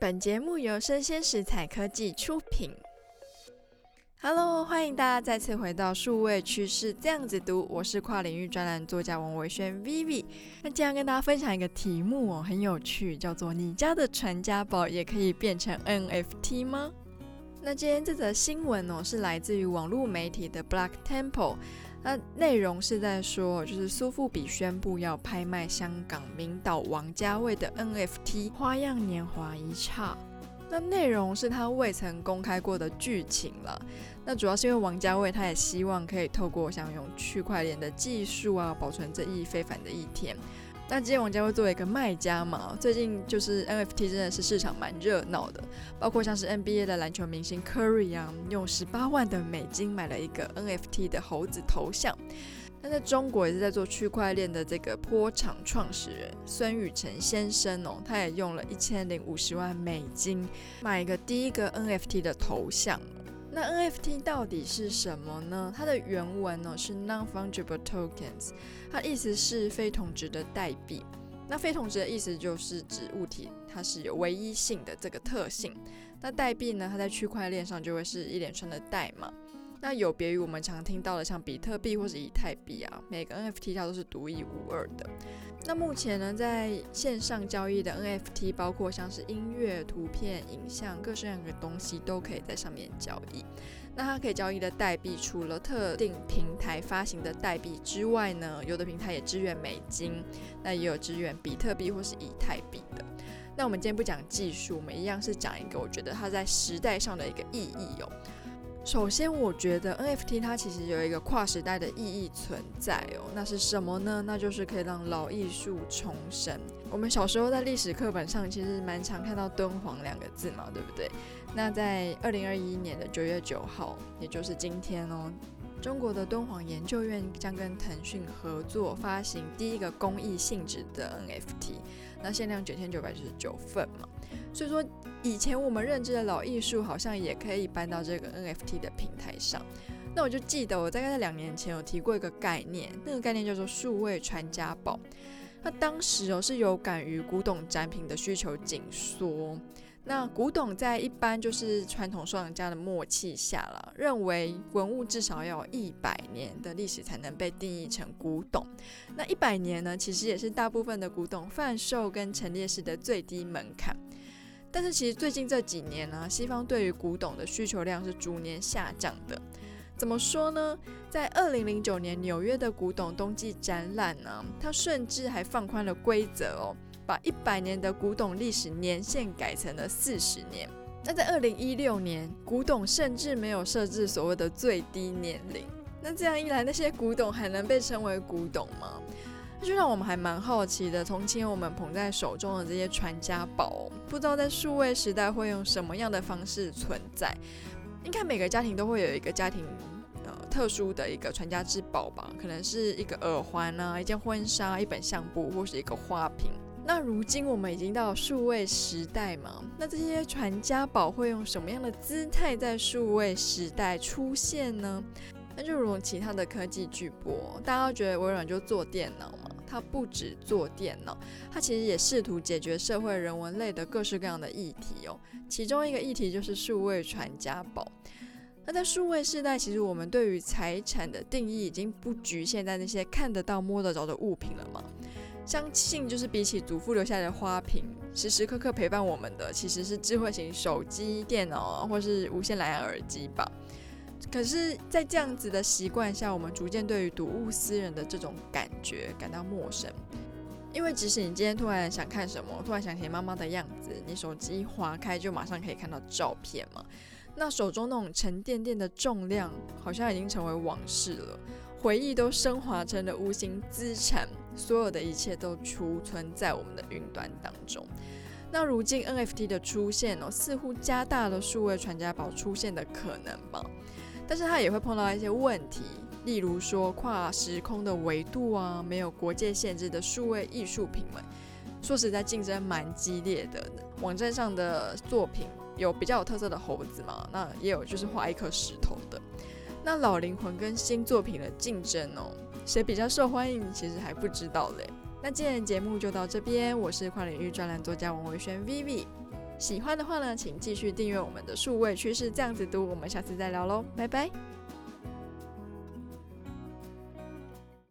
本节目由生鲜食材科技出品。Hello，欢迎大家再次回到数位趋势这样子读，我是跨领域专栏作家王维轩 Vivi。那今天跟大家分享一个题目哦，很有趣，叫做“你家的传家宝也可以变成 NFT 吗？”那今天这则新闻哦，是来自于网络媒体的 Black Temple。那内容是在说，就是苏富比宣布要拍卖香港名导王家卫的 NFT《花样年华》一刹。那内容是他未曾公开过的剧情了。那主要是因为王家卫他也希望可以透过像用区块链的技术啊，保存这一非凡的一天。那今天王家会作为一个卖家嘛，最近就是 NFT 真的是市场蛮热闹的，包括像是 NBA 的篮球明星 Curry 啊，用十八万的美金买了一个 NFT 的猴子头像。那在中国也是在做区块链的这个坡场创始人孙宇晨先生哦，他也用了一千零五十万美金买一个第一个 NFT 的头像。那 NFT 到底是什么呢？它的原文呢是 Non-Fungible Tokens，它意思是非同质的代币。那非同质的意思就是指物体它是有唯一性的这个特性。那代币呢，它在区块链上就会是一连串的代码。那有别于我们常听到的像比特币或是以太币啊，每个 NFT 它都是独一无二的。那目前呢，在线上交易的 NFT，包括像是音乐、图片、影像，各式各样的东西都可以在上面交易。那它可以交易的代币，除了特定平台发行的代币之外呢，有的平台也支援美金，那也有支援比特币或是以太币的。那我们今天不讲技术，我们一样是讲一个我觉得它在时代上的一个意义哦。首先，我觉得 NFT 它其实有一个跨时代的意义存在哦。那是什么呢？那就是可以让老艺术重生。我们小时候在历史课本上其实蛮常看到敦煌两个字嘛，对不对？那在二零二一年的九月九号，也就是今天哦。中国的敦煌研究院将跟腾讯合作发行第一个公益性质的 NFT，那限量九千九百九十九份嘛。所以说，以前我们认知的老艺术好像也可以搬到这个 NFT 的平台上。那我就记得我大概在两年前有提过一个概念，那个概念叫做数位传家宝。那当时哦是有感于古董展品的需求紧缩。那古董在一般就是传统收藏家的默契下了，认为文物至少要有一百年的历史才能被定义成古董。那一百年呢，其实也是大部分的古董贩售跟陈列室的最低门槛。但是其实最近这几年呢，西方对于古董的需求量是逐年下降的。怎么说呢？在二零零九年纽约的古董冬季展览呢，它甚至还放宽了规则哦。把一百年的古董历史年限改成了四十年。那在二零一六年，古董甚至没有设置所谓的最低年龄。那这样一来，那些古董还能被称为古董吗？那就让我们还蛮好奇的。从前我们捧在手中的这些传家宝，不知道在数位时代会用什么样的方式存在？应该每个家庭都会有一个家庭呃特殊的一个传家之宝吧？可能是一个耳环啊，一件婚纱，一本相簿，或是一个花瓶。那如今我们已经到数位时代嘛，那这些传家宝会用什么样的姿态在数位时代出现呢？那就如其他的科技巨擘，大家觉得微软就做电脑嘛，它不止做电脑，它其实也试图解决社会人文类的各式各样的议题哦。其中一个议题就是数位传家宝。那在数位时代，其实我们对于财产的定义已经不局限在那些看得到、摸得着的物品了嘛。相信就是比起祖父留下来的花瓶，时时刻刻陪伴我们的其实是智慧型手机、电脑或是无线蓝牙耳机吧。可是，在这样子的习惯下，我们逐渐对于睹物思人的这种感觉感到陌生。因为即使你今天突然想看什么，突然想起妈妈的样子，你手机一滑开就马上可以看到照片嘛。那手中那种沉甸甸的重量，好像已经成为往事了。回忆都升华成了无形资产，所有的一切都储存在我们的云端当中。那如今 NFT 的出现哦，似乎加大了数位传家宝出现的可能吧。但是它也会碰到一些问题，例如说跨时空的维度啊，没有国界限制的数位艺术品们，说实在竞争蛮激烈的。网站上的作品有比较有特色的猴子嘛，那也有就是画一颗石头的。那老灵魂跟新作品的竞争哦，谁比较受欢迎，其实还不知道嘞。那今天的节目就到这边，我是跨领域专栏作家王维轩 Vivi，喜欢的话呢，请继续订阅我们的数位趋势这样子读。我们下次再聊喽，拜拜。